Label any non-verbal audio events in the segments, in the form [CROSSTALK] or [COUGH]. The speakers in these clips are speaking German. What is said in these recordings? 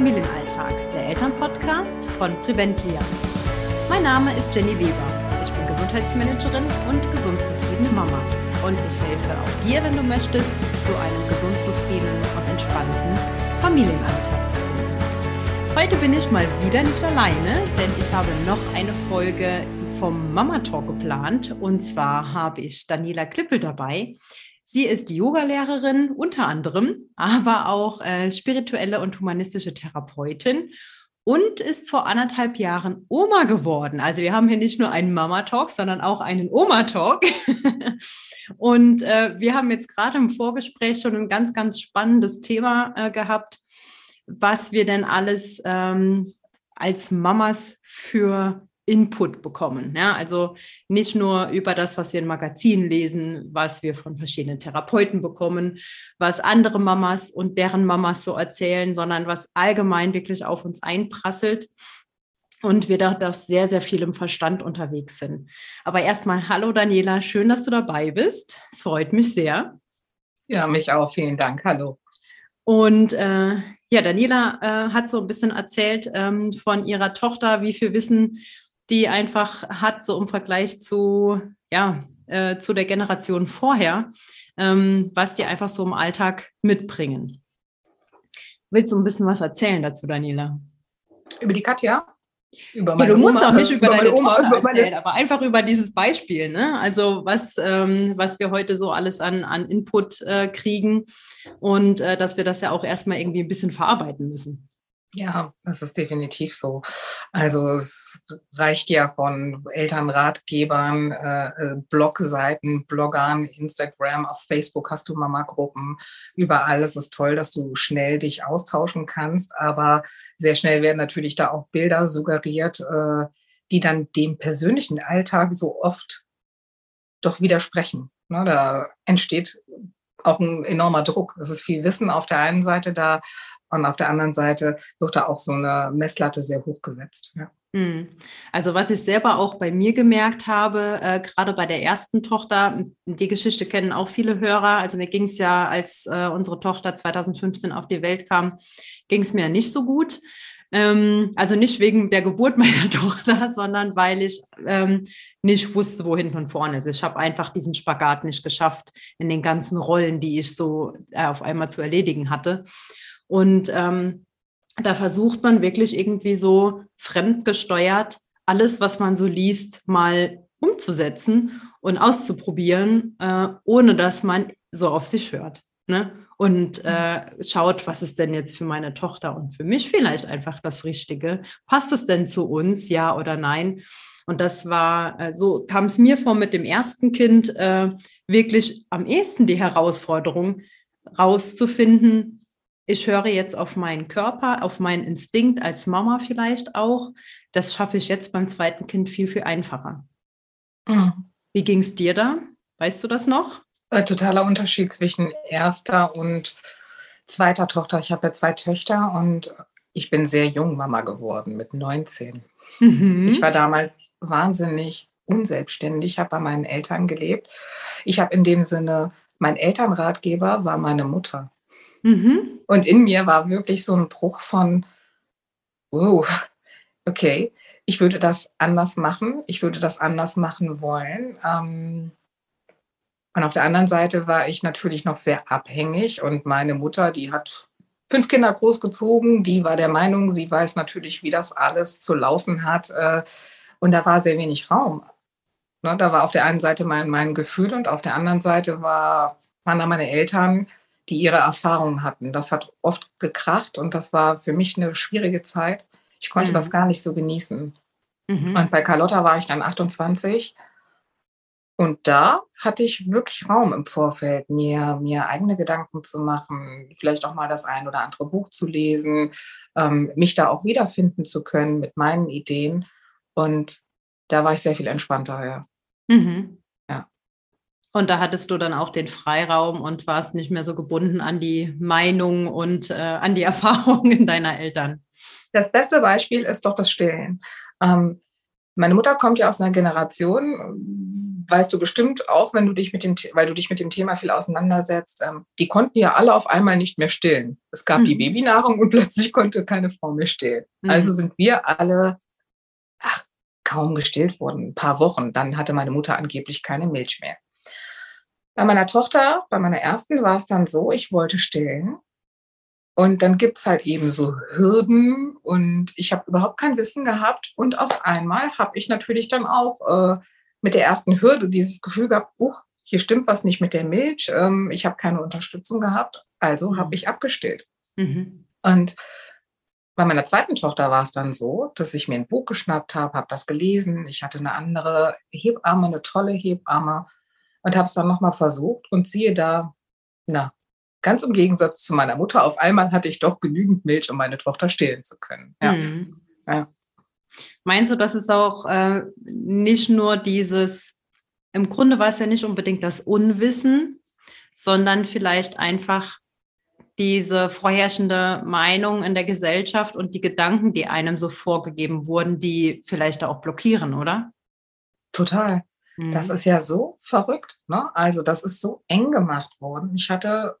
Familienalltag, der Elternpodcast von Preventlia. Mein Name ist Jenny Weber. Ich bin Gesundheitsmanagerin und gesund zufriedene Mama. Und ich helfe auch dir, wenn du möchtest, zu einem gesund zufriedenen und entspannten Familienalltag zu finden. Heute bin ich mal wieder nicht alleine, denn ich habe noch eine Folge vom Mama Talk geplant. Und zwar habe ich Daniela Klippel dabei. Sie ist Yogalehrerin unter anderem, aber auch äh, spirituelle und humanistische Therapeutin und ist vor anderthalb Jahren Oma geworden. Also wir haben hier nicht nur einen Mama-Talk, sondern auch einen Oma-Talk. [LAUGHS] und äh, wir haben jetzt gerade im Vorgespräch schon ein ganz, ganz spannendes Thema äh, gehabt, was wir denn alles ähm, als Mamas für Input bekommen. Ja, also nicht nur über das, was wir in Magazinen lesen, was wir von verschiedenen Therapeuten bekommen, was andere Mamas und deren Mamas so erzählen, sondern was allgemein wirklich auf uns einprasselt und wir da doch sehr, sehr viel im Verstand unterwegs sind. Aber erstmal, hallo Daniela, schön, dass du dabei bist. Es freut mich sehr. Ja, mich auch. Vielen Dank. Hallo. Und äh, ja, Daniela äh, hat so ein bisschen erzählt ähm, von ihrer Tochter, wie viel Wissen die einfach hat, so im Vergleich zu, ja, äh, zu der Generation vorher, ähm, was die einfach so im Alltag mitbringen. Willst du ein bisschen was erzählen dazu, Daniela? Über die Katja? Über meine ja, du musst Oma, auch nicht über, über deine Oma Tochter über erzählen, aber einfach über dieses Beispiel. Ne? Also was, ähm, was wir heute so alles an, an Input äh, kriegen und äh, dass wir das ja auch erstmal irgendwie ein bisschen verarbeiten müssen. Ja, das ist definitiv so. Also es reicht ja von Elternratgebern, äh, äh, Blogseiten, Bloggern, Instagram, auf Facebook hast du Mama-Gruppen, überall. Es ist toll, dass du schnell dich austauschen kannst, aber sehr schnell werden natürlich da auch Bilder suggeriert, äh, die dann dem persönlichen Alltag so oft doch widersprechen. Ne, da entsteht auch ein enormer Druck. Es ist viel Wissen auf der einen Seite da, und auf der anderen Seite wird da auch so eine Messlatte sehr hoch gesetzt. Ja. Hm. Also was ich selber auch bei mir gemerkt habe, äh, gerade bei der ersten Tochter, die Geschichte kennen auch viele Hörer. Also mir ging es ja, als äh, unsere Tochter 2015 auf die Welt kam, ging es mir nicht so gut. Ähm, also nicht wegen der Geburt [LAUGHS] meiner Tochter, sondern weil ich ähm, nicht wusste, wo hinten und vorne ist. Ich habe einfach diesen Spagat nicht geschafft in den ganzen Rollen, die ich so äh, auf einmal zu erledigen hatte. Und ähm, da versucht man wirklich irgendwie so fremdgesteuert alles, was man so liest, mal umzusetzen und auszuprobieren, äh, ohne dass man so auf sich hört. Ne? Und äh, schaut, was ist denn jetzt für meine Tochter und für mich vielleicht einfach das Richtige? Passt es denn zu uns, ja oder nein? Und das war, äh, so kam es mir vor mit dem ersten Kind, äh, wirklich am ehesten die Herausforderung, rauszufinden, ich höre jetzt auf meinen Körper, auf meinen Instinkt als Mama vielleicht auch. Das schaffe ich jetzt beim zweiten Kind viel, viel einfacher. Mhm. Wie ging es dir da? Weißt du das noch? Ein totaler Unterschied zwischen erster und zweiter Tochter. Ich habe ja zwei Töchter und ich bin sehr jung Mama geworden mit 19. Mhm. Ich war damals wahnsinnig unselbstständig, habe bei meinen Eltern gelebt. Ich habe in dem Sinne, mein Elternratgeber war meine Mutter. Mhm. Und in mir war wirklich so ein Bruch von, oh, okay, ich würde das anders machen, ich würde das anders machen wollen. Ähm, und auf der anderen Seite war ich natürlich noch sehr abhängig und meine Mutter, die hat fünf Kinder großgezogen, die war der Meinung, sie weiß natürlich, wie das alles zu laufen hat. Äh, und da war sehr wenig Raum. Ne, da war auf der einen Seite mein, mein Gefühl und auf der anderen Seite war, waren da meine Eltern, die ihre Erfahrungen hatten. Das hat oft gekracht und das war für mich eine schwierige Zeit. Ich konnte mhm. das gar nicht so genießen. Mhm. Und bei Carlotta war ich dann 28 und da hatte ich wirklich Raum im Vorfeld, mir, mir eigene Gedanken zu machen, vielleicht auch mal das ein oder andere Buch zu lesen, ähm, mich da auch wiederfinden zu können mit meinen Ideen. Und da war ich sehr viel entspannter, ja. Mhm. Und da hattest du dann auch den Freiraum und warst nicht mehr so gebunden an die Meinung und äh, an die [LAUGHS] Erfahrungen deiner Eltern. Das beste Beispiel ist doch das Stillen. Ähm, meine Mutter kommt ja aus einer Generation, weißt du bestimmt auch, wenn du dich mit dem, weil du dich mit dem Thema viel auseinandersetzt, ähm, die konnten ja alle auf einmal nicht mehr stillen. Es gab mhm. die Babynahrung und [LAUGHS] plötzlich konnte keine Frau mehr stillen. Mhm. Also sind wir alle ach, kaum gestillt worden, ein paar Wochen. Dann hatte meine Mutter angeblich keine Milch mehr. Bei meiner Tochter, bei meiner ersten, war es dann so, ich wollte stillen. Und dann gibt es halt eben so Hürden und ich habe überhaupt kein Wissen gehabt. Und auf einmal habe ich natürlich dann auch äh, mit der ersten Hürde dieses Gefühl gehabt, uch, hier stimmt was nicht mit der Milch, ähm, ich habe keine Unterstützung gehabt, also mhm. habe ich abgestillt. Mhm. Und bei meiner zweiten Tochter war es dann so, dass ich mir ein Buch geschnappt habe, habe das gelesen. Ich hatte eine andere Hebamme, eine tolle Hebamme und habe es dann nochmal versucht und siehe da, na, ganz im Gegensatz zu meiner Mutter, auf einmal hatte ich doch genügend Milch, um meine Tochter stillen zu können. Ja. Mhm. ja. Meinst du, dass es auch äh, nicht nur dieses, im Grunde war es ja nicht unbedingt das Unwissen, sondern vielleicht einfach diese vorherrschende Meinung in der Gesellschaft und die Gedanken, die einem so vorgegeben wurden, die vielleicht auch blockieren, oder? Total. Das mhm. ist ja so verrückt. Ne? Also das ist so eng gemacht worden. Ich hatte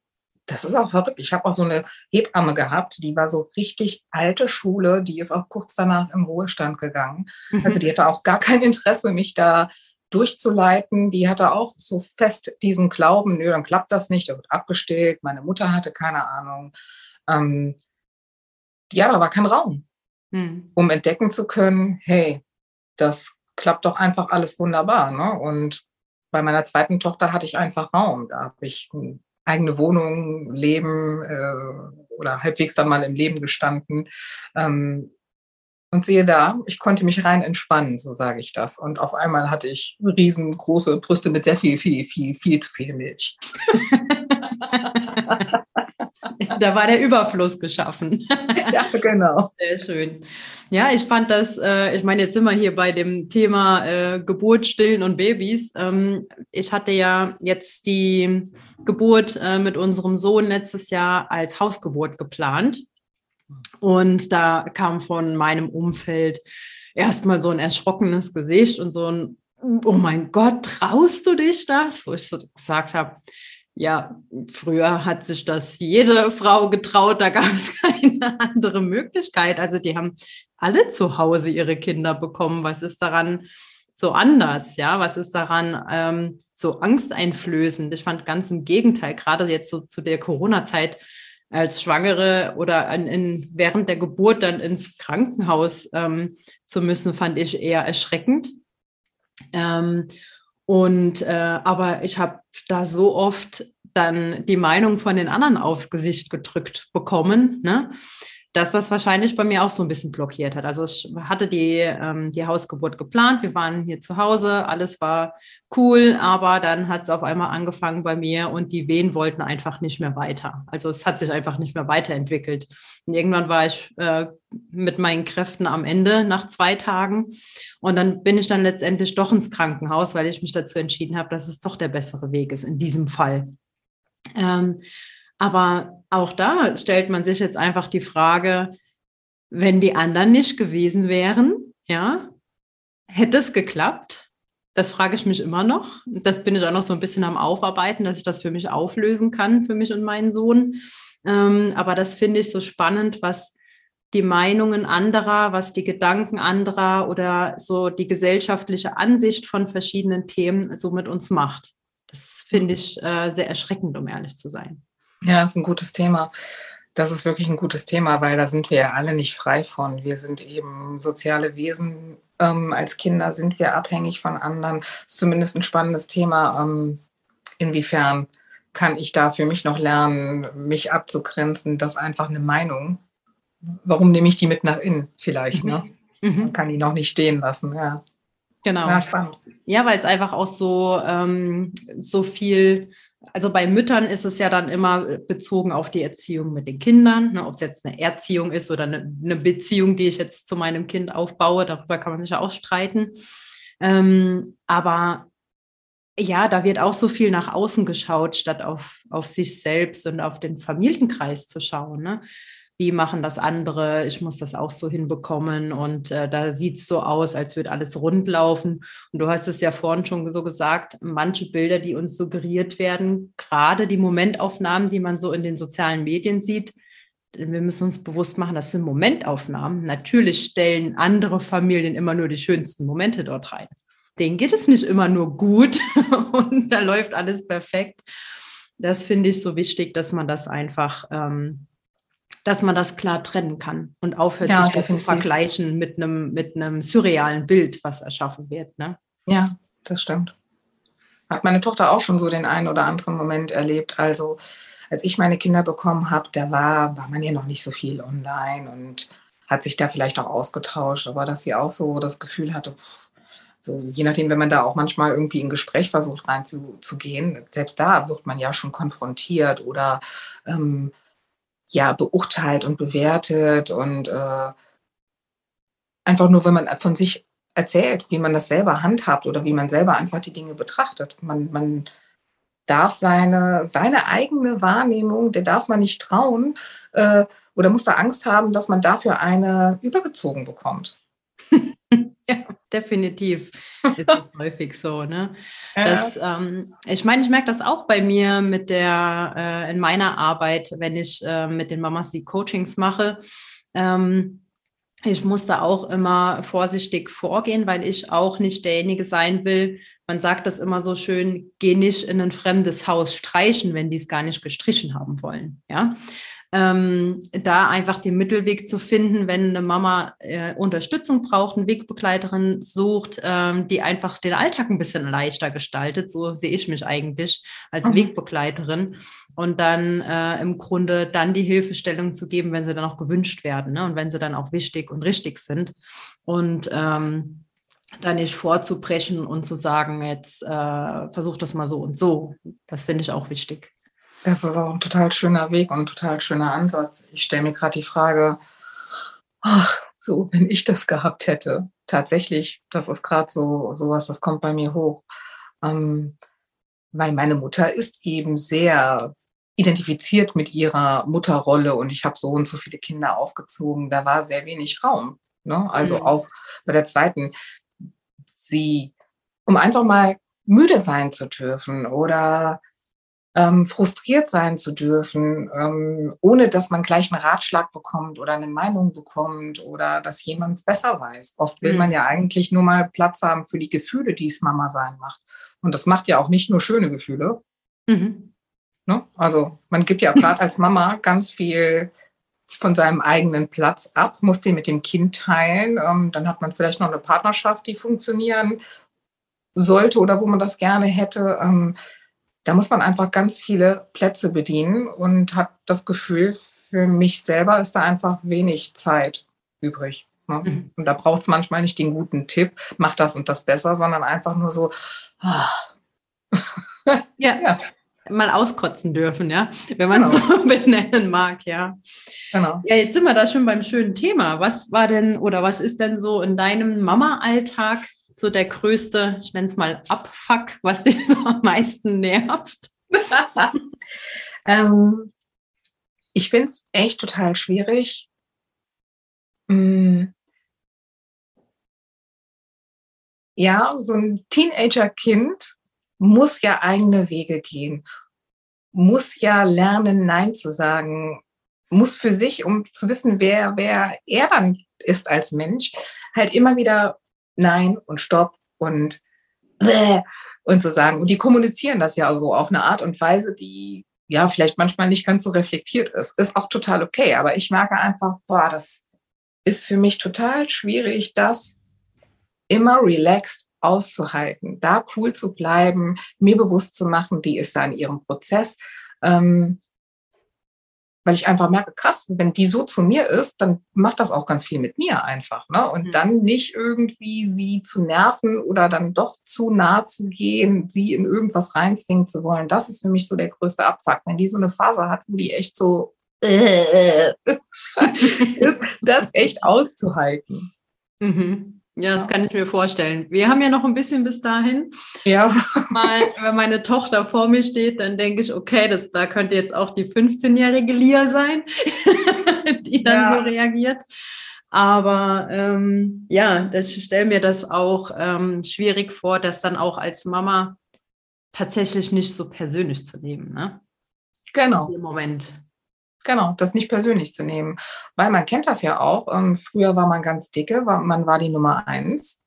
das ist auch verrückt. Ich habe auch so eine Hebamme gehabt, die war so richtig alte Schule, die ist auch kurz danach im Ruhestand gegangen. Also die [LAUGHS] hatte auch gar kein Interesse, mich da durchzuleiten. Die hatte auch so fest diesen Glauben, nö, dann klappt das nicht, da wird abgestellt. Meine Mutter hatte keine Ahnung. Ähm, ja, da war kein Raum, hm. um entdecken zu können, hey, das klappt doch einfach alles wunderbar. Ne? Und bei meiner zweiten Tochter hatte ich einfach Raum. Da habe ich eigene Wohnung, Leben äh, oder halbwegs dann mal im Leben gestanden. Ähm, und siehe da, ich konnte mich rein entspannen, so sage ich das. Und auf einmal hatte ich riesengroße Brüste mit sehr viel, viel, viel, viel zu viel Milch. [LAUGHS] [LAUGHS] [LAUGHS] da war der Überfluss geschaffen. [LAUGHS] ja, genau. Sehr schön. Ja, ich fand das, äh, ich meine, jetzt sind wir hier bei dem Thema äh, Geburt, Stillen und Babys. Ähm, ich hatte ja jetzt die Geburt äh, mit unserem Sohn letztes Jahr als Hausgeburt geplant. Und da kam von meinem Umfeld erstmal so ein erschrockenes Gesicht und so ein, oh mein Gott, traust du dich das? Wo ich so gesagt habe, ja, früher hat sich das jede Frau getraut, da gab es [LAUGHS] keine andere Möglichkeit. Also die haben alle zu Hause ihre Kinder bekommen. Was ist daran so anders? Ja, was ist daran ähm, so angsteinflößend? Ich fand ganz im Gegenteil, gerade jetzt so zu der Corona-Zeit als Schwangere oder an, in, während der Geburt dann ins Krankenhaus ähm, zu müssen, fand ich eher erschreckend. Ähm, und äh, aber ich habe da so oft dann die Meinung von den anderen aufs Gesicht gedrückt bekommen. Ne? Dass das wahrscheinlich bei mir auch so ein bisschen blockiert hat. Also ich hatte die, ähm, die Hausgeburt geplant, wir waren hier zu Hause, alles war cool, aber dann hat es auf einmal angefangen bei mir und die Wehen wollten einfach nicht mehr weiter. Also es hat sich einfach nicht mehr weiterentwickelt. Und irgendwann war ich äh, mit meinen Kräften am Ende nach zwei Tagen und dann bin ich dann letztendlich doch ins Krankenhaus, weil ich mich dazu entschieden habe, dass es doch der bessere Weg ist in diesem Fall. Ähm, aber auch da stellt man sich jetzt einfach die Frage, wenn die anderen nicht gewesen wären, ja, hätte es geklappt? Das frage ich mich immer noch. Das bin ich auch noch so ein bisschen am Aufarbeiten, dass ich das für mich auflösen kann, für mich und meinen Sohn. Ähm, aber das finde ich so spannend, was die Meinungen anderer, was die Gedanken anderer oder so die gesellschaftliche Ansicht von verschiedenen Themen so mit uns macht. Das finde ich äh, sehr erschreckend, um ehrlich zu sein. Ja, das ist ein gutes Thema. Das ist wirklich ein gutes Thema, weil da sind wir ja alle nicht frei von. Wir sind eben soziale Wesen. Ähm, als Kinder sind wir abhängig von anderen. Das ist zumindest ein spannendes Thema. Ähm, inwiefern kann ich da für mich noch lernen, mich abzugrenzen? Das ist einfach eine Meinung. Warum nehme ich die mit nach innen vielleicht? Ne? Mhm. Man kann die noch nicht stehen lassen. Ja. Genau. Ja, spannend. Ja, weil es einfach auch so, ähm, so viel also bei Müttern ist es ja dann immer bezogen auf die Erziehung mit den Kindern, ne, ob es jetzt eine Erziehung ist oder eine, eine, Beziehung, die ich jetzt zu meinem Kind aufbaue, darüber kann man sich ja auch streiten. Ähm, aber ja, da wird auch so viel nach außen geschaut, statt auf, auf sich selbst und auf den Familienkreis zu schauen. Ne? Wie machen das andere, ich muss das auch so hinbekommen und äh, da sieht es so aus, als würde alles rund laufen. Und du hast es ja vorhin schon so gesagt, manche Bilder, die uns suggeriert werden, gerade die Momentaufnahmen, die man so in den sozialen Medien sieht, wir müssen uns bewusst machen, das sind Momentaufnahmen. Natürlich stellen andere Familien immer nur die schönsten Momente dort rein. Denen geht es nicht immer nur gut [LAUGHS] und da läuft alles perfekt. Das finde ich so wichtig, dass man das einfach ähm, dass man das klar trennen kann und aufhört, ja, sich da zu vergleichen mit einem, mit einem surrealen Bild, was erschaffen wird. Ne? Ja, das stimmt. Hat meine Tochter auch schon so den einen oder anderen Moment erlebt. Also als ich meine Kinder bekommen habe, da war, war man ja noch nicht so viel online und hat sich da vielleicht auch ausgetauscht, aber dass sie auch so das Gefühl hatte, pff, so je nachdem, wenn man da auch manchmal irgendwie in Gespräch versucht reinzugehen, selbst da wird man ja schon konfrontiert oder ähm, ja beurteilt und bewertet und äh, einfach nur, wenn man von sich erzählt, wie man das selber handhabt oder wie man selber einfach die Dinge betrachtet. Man, man darf seine, seine eigene Wahrnehmung, der darf man nicht trauen äh, oder muss da Angst haben, dass man dafür eine übergezogen bekommt. [LAUGHS] ja, definitiv ist das häufig so. Ne? [LAUGHS] Das, ähm, ich meine, ich merke das auch bei mir mit der, äh, in meiner Arbeit, wenn ich äh, mit den Mamas die Coachings mache. Ähm, ich muss da auch immer vorsichtig vorgehen, weil ich auch nicht derjenige sein will. Man sagt das immer so schön, geh nicht in ein fremdes Haus streichen, wenn die es gar nicht gestrichen haben wollen. Ja, ähm, da einfach den Mittelweg zu finden, wenn eine Mama äh, Unterstützung braucht, eine Wegbegleiterin sucht, ähm, die einfach den Alltag ein bisschen leichter gestaltet. So sehe ich mich eigentlich als mhm. Wegbegleiterin. Und dann äh, im Grunde dann die Hilfestellung zu geben, wenn sie dann auch gewünscht werden ne? und wenn sie dann auch wichtig und richtig sind. Und ähm, da nicht vorzubrechen und zu sagen, jetzt äh, versuch das mal so und so. Das finde ich auch wichtig. Das ist auch ein total schöner Weg und ein total schöner Ansatz. Ich stelle mir gerade die Frage, ach, so, wenn ich das gehabt hätte, tatsächlich, das ist gerade so sowas, das kommt bei mir hoch. Ähm, weil meine Mutter ist eben sehr identifiziert mit ihrer Mutterrolle und ich habe so und so viele Kinder aufgezogen. Da war sehr wenig Raum. Ne? Also mhm. auch bei der zweiten, sie, um einfach mal müde sein zu dürfen oder ähm, frustriert sein zu dürfen, ähm, ohne dass man gleich einen Ratschlag bekommt oder eine Meinung bekommt oder dass jemand es besser weiß. Oft will mhm. man ja eigentlich nur mal Platz haben für die Gefühle, die es Mama sein macht. Und das macht ja auch nicht nur schöne Gefühle. Mhm. Ne? Also man gibt ja gerade als Mama ganz viel von seinem eigenen Platz ab, muss den mit dem Kind teilen. Ähm, dann hat man vielleicht noch eine Partnerschaft, die funktionieren sollte oder wo man das gerne hätte. Ähm, da muss man einfach ganz viele Plätze bedienen und hat das Gefühl, für mich selber ist da einfach wenig Zeit übrig. Ne? Mhm. Und da braucht es manchmal nicht den guten Tipp, mach das und das besser, sondern einfach nur so, oh. ja. [LAUGHS] ja. Mal auskotzen dürfen, ja, wenn man es genau. so [LAUGHS] benennen mag, ja. Genau. Ja, jetzt sind wir da schon beim schönen Thema. Was war denn oder was ist denn so in deinem Mama-Alltag so der größte, ich nenne es mal Abfuck, was [LAUGHS] dich so am meisten nervt? [LAUGHS] ähm, ich finde es echt total schwierig. Hm. Ja, so ein Teenager-Kind muss ja eigene Wege gehen, muss ja lernen, Nein zu sagen, muss für sich, um zu wissen, wer, wer er dann ist als Mensch, halt immer wieder Nein und Stopp und und so sagen. Und die kommunizieren das ja so auf eine Art und Weise, die ja vielleicht manchmal nicht ganz so reflektiert ist. Ist auch total okay. Aber ich merke einfach, boah, das ist für mich total schwierig, das immer relaxed auszuhalten, da cool zu bleiben, mir bewusst zu machen, die ist da in ihrem Prozess. Ähm, weil ich einfach merke, krass, wenn die so zu mir ist, dann macht das auch ganz viel mit mir einfach. Ne? Und mhm. dann nicht irgendwie sie zu nerven oder dann doch zu nah zu gehen, sie in irgendwas reinzwingen zu wollen. Das ist für mich so der größte Abfuck. Wenn die so eine Phase hat, wo die echt so [LAUGHS] [LAUGHS] ist das echt auszuhalten. Mhm. Ja, das kann ich mir vorstellen. Wir haben ja noch ein bisschen bis dahin. Ja. Mal, wenn meine Tochter vor mir steht, dann denke ich, okay, das, da könnte jetzt auch die 15-jährige Lia sein, [LAUGHS] die dann ja. so reagiert. Aber ähm, ja, ich stelle mir das auch ähm, schwierig vor, das dann auch als Mama tatsächlich nicht so persönlich zu nehmen. Ne? Genau. Im Moment. Genau, das nicht persönlich zu nehmen. Weil man kennt das ja auch. Ähm, früher war man ganz dicke, war, man war die Nummer eins.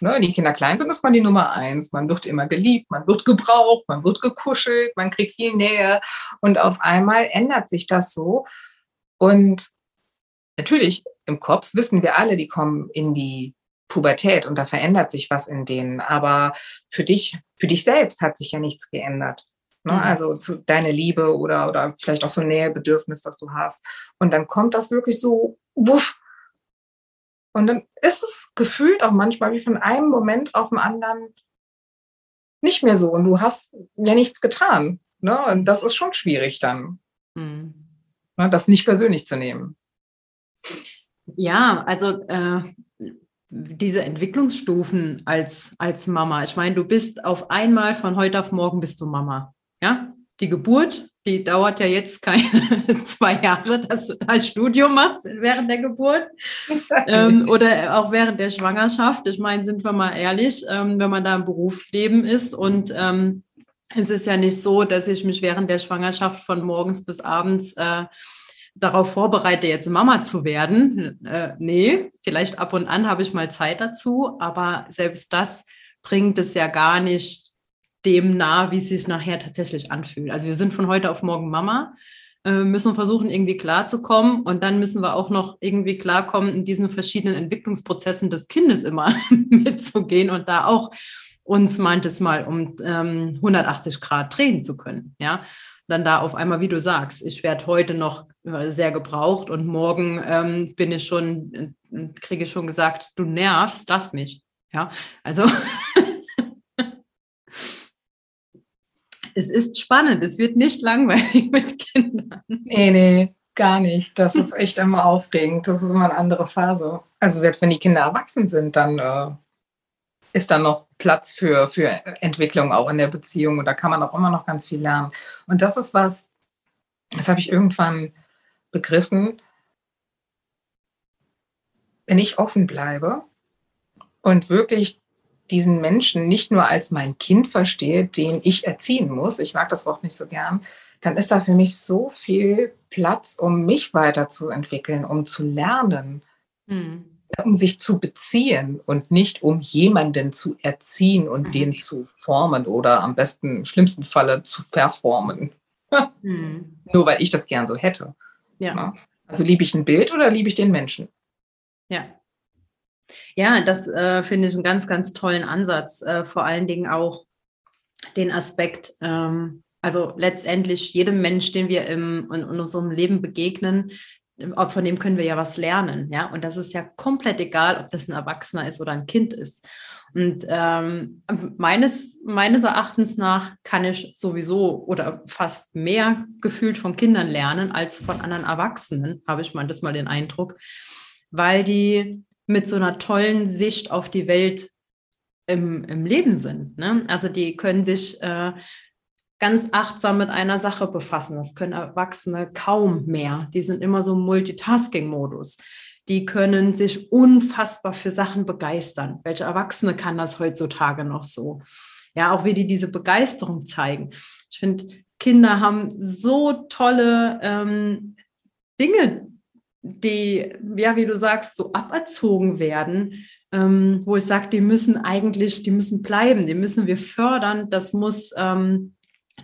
Ne, wenn die Kinder klein sind, ist man die Nummer eins. Man wird immer geliebt, man wird gebraucht, man wird gekuschelt, man kriegt viel Nähe. Und auf einmal ändert sich das so. Und natürlich, im Kopf wissen wir alle, die kommen in die Pubertät und da verändert sich was in denen. Aber für dich, für dich selbst hat sich ja nichts geändert. Ne? Mhm. Also zu deine Liebe oder, oder vielleicht auch so ein Nähebedürfnis, das du hast. Und dann kommt das wirklich so, wuff. Und dann ist es gefühlt auch manchmal wie von einem Moment auf den anderen nicht mehr so. Und du hast ja nichts getan. Ne? Und das ist schon schwierig dann, mhm. ne? das nicht persönlich zu nehmen. Ja, also äh, diese Entwicklungsstufen als, als Mama. Ich meine, du bist auf einmal von heute auf morgen bist du Mama. Ja, die Geburt, die dauert ja jetzt keine [LAUGHS] zwei Jahre, dass du ein Studium machst während der Geburt ähm, [LAUGHS] oder auch während der Schwangerschaft. Ich meine, sind wir mal ehrlich, ähm, wenn man da im Berufsleben ist und ähm, es ist ja nicht so, dass ich mich während der Schwangerschaft von morgens bis abends äh, darauf vorbereite, jetzt Mama zu werden. Äh, nee, vielleicht ab und an habe ich mal Zeit dazu, aber selbst das bringt es ja gar nicht dem nah, wie es sich nachher tatsächlich anfühlt. Also wir sind von heute auf morgen Mama, äh, müssen versuchen, irgendwie klarzukommen und dann müssen wir auch noch irgendwie klarkommen, in diesen verschiedenen Entwicklungsprozessen des Kindes immer [LAUGHS] mitzugehen und da auch uns manches Mal um ähm, 180 Grad drehen zu können. Ja, dann da auf einmal, wie du sagst, ich werde heute noch äh, sehr gebraucht und morgen ähm, bin ich schon, äh, kriege ich schon gesagt, du nervst, lass mich. Ja, also [LAUGHS] es ist spannend, es wird nicht langweilig [LAUGHS] mit Kindern. Nee, nee, gar nicht. Das ist echt immer aufregend. Das ist immer eine andere Phase. Also selbst wenn die Kinder erwachsen sind, dann äh, ist da noch Platz für, für Entwicklung auch in der Beziehung und da kann man auch immer noch ganz viel lernen. Und das ist was, das habe ich irgendwann begriffen. Wenn ich offen bleibe und wirklich diesen Menschen nicht nur als mein Kind verstehe, den ich erziehen muss, ich mag das Wort nicht so gern, dann ist da für mich so viel Platz, um mich weiterzuentwickeln, um zu lernen, mhm. um sich zu beziehen und nicht um jemanden zu erziehen und mhm. den zu formen oder am besten, im schlimmsten Falle zu verformen. mhm. [LAUGHS] Nur weil ich das gern so hätte. Ja. Also liebe ich ein Bild oder liebe ich den Menschen? Ja. Ja, das äh, finde ich einen ganz, ganz tollen Ansatz. Äh, vor allen Dingen auch den Aspekt, ähm, also letztendlich jedem Mensch, den wir im, in, in unserem Leben begegnen, von dem können wir ja was lernen, ja. Und das ist ja komplett egal, ob das ein Erwachsener ist oder ein Kind ist. Und ähm, meines, meines Erachtens nach kann ich sowieso oder fast mehr gefühlt von Kindern lernen als von anderen Erwachsenen, habe ich mal das mal den Eindruck, weil die mit so einer tollen Sicht auf die Welt im, im Leben sind. Ne? Also die können sich äh, ganz achtsam mit einer Sache befassen. Das können Erwachsene kaum mehr. Die sind immer so im Multitasking-Modus. Die können sich unfassbar für Sachen begeistern. Welche Erwachsene kann das heutzutage noch so? Ja, auch wie die diese Begeisterung zeigen. Ich finde, Kinder haben so tolle ähm, Dinge, die, ja, wie du sagst, so aberzogen werden, ähm, wo ich sage, die müssen eigentlich, die müssen bleiben, die müssen wir fördern, das muss ähm,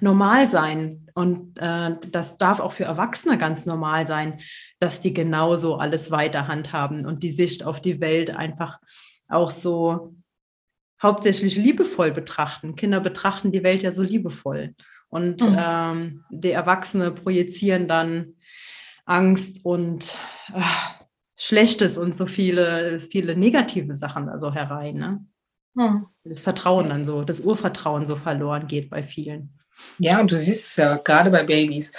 normal sein. Und äh, das darf auch für Erwachsene ganz normal sein, dass die genauso alles weiter handhaben und die Sicht auf die Welt einfach auch so hauptsächlich liebevoll betrachten. Kinder betrachten die Welt ja so liebevoll. Und mhm. ähm, die Erwachsene projizieren dann Angst und äh, Schlechtes und so viele, viele negative Sachen da so herein. Ne? Hm. Das Vertrauen dann so, das Urvertrauen so verloren geht bei vielen. Ja, und du siehst es ja gerade bei Babys.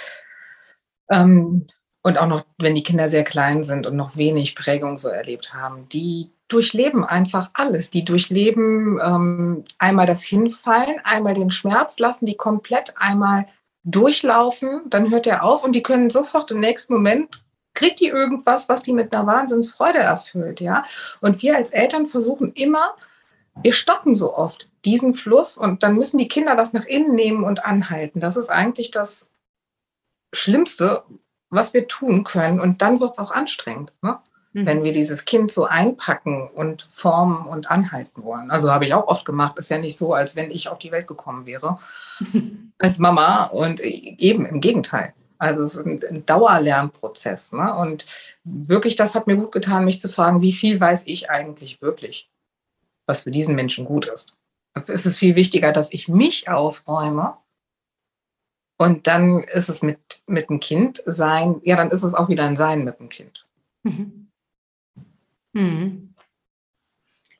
Ähm, und auch noch, wenn die Kinder sehr klein sind und noch wenig Prägung so erlebt haben, die durchleben einfach alles. Die durchleben ähm, einmal das Hinfallen, einmal den Schmerz, lassen die komplett einmal durchlaufen, dann hört er auf und die können sofort im nächsten Moment kriegt die irgendwas, was die mit einer Wahnsinnsfreude erfüllt, ja. Und wir als Eltern versuchen immer, wir stoppen so oft diesen Fluss und dann müssen die Kinder das nach innen nehmen und anhalten. Das ist eigentlich das Schlimmste, was wir tun können. Und dann wird es auch anstrengend. Ne? Mhm. wenn wir dieses Kind so einpacken und formen und anhalten wollen. Also habe ich auch oft gemacht. Ist ja nicht so, als wenn ich auf die Welt gekommen wäre [LAUGHS] als Mama und eben im Gegenteil. Also es ist ein, Dauerlernprozess. Ne? Und wirklich, das hat mir gut getan, mich zu fragen, wie viel weiß ich eigentlich wirklich, was für diesen Menschen gut ist. Es ist viel wichtiger, dass ich mich aufräume. Und dann ist es mit, mit dem Kind sein, ja, dann ist es auch wieder ein Sein mit dem Kind. Mhm. Mhm.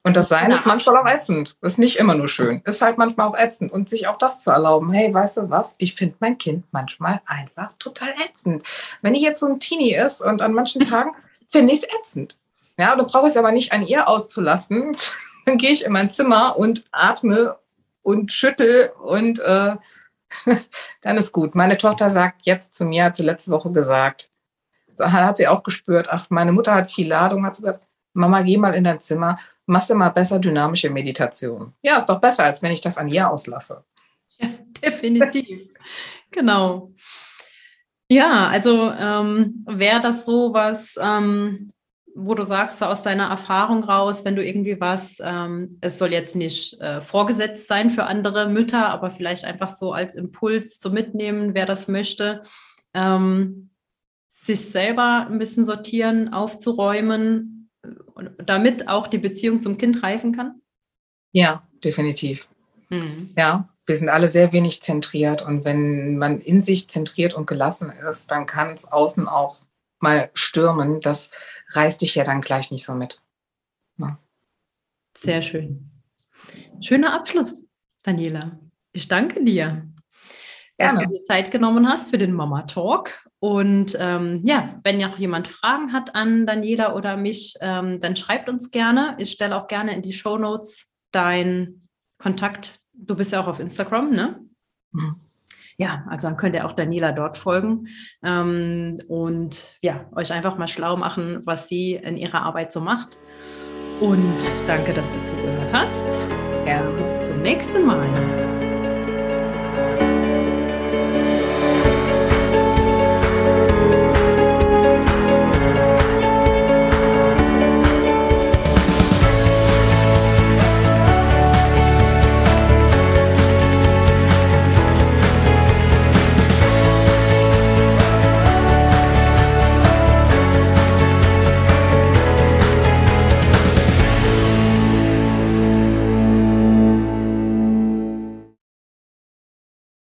Und das Sein ist manchmal auch ätzend. Ist nicht immer nur schön. Ist halt manchmal auch ätzend. Und sich auch das zu erlauben, hey, weißt du was? Ich finde mein Kind manchmal einfach total ätzend. Wenn ich jetzt so ein Teenie ist und an manchen [LAUGHS] Tagen finde ich es ätzend. Ja, du brauchst es aber nicht an ihr auszulassen. [LAUGHS] Dann gehe ich in mein Zimmer und atme und schüttel und äh, [LAUGHS] dann ist gut. Meine Tochter sagt jetzt zu mir, hat sie letzte Woche gesagt, hat sie auch gespürt, ach, meine Mutter hat viel Ladung, hat sie gesagt, Mama, geh mal in dein Zimmer, machst du mal besser dynamische Meditation. Ja, ist doch besser, als wenn ich das an ihr auslasse. [LAUGHS] Ja, definitiv. [LAUGHS] genau. Ja, also ähm, wäre das so was, ähm, wo du sagst, so aus deiner Erfahrung raus, wenn du irgendwie was, ähm, es soll jetzt nicht äh, vorgesetzt sein für andere Mütter, aber vielleicht einfach so als Impuls zu mitnehmen, wer das möchte, ähm, sich selber ein bisschen sortieren, aufzuräumen, damit auch die Beziehung zum Kind reifen kann? Ja, definitiv. Mhm. Ja, wir sind alle sehr wenig zentriert und wenn man in sich zentriert und gelassen ist, dann kann es außen auch mal stürmen. Das reißt dich ja dann gleich nicht so mit. Ja. Sehr schön. Schöner Abschluss, Daniela. Ich danke dir dass du dir Zeit genommen hast für den Mama Talk. Und ähm, ja, wenn ja auch jemand Fragen hat an Daniela oder mich, ähm, dann schreibt uns gerne. Ich stelle auch gerne in die Show Notes dein Kontakt. Du bist ja auch auf Instagram, ne? Mhm. Ja, also dann könnt ihr auch Daniela dort folgen ähm, und ja, euch einfach mal schlau machen, was sie in ihrer Arbeit so macht. Und danke, dass du zugehört hast. Ja. Bis zum nächsten Mal.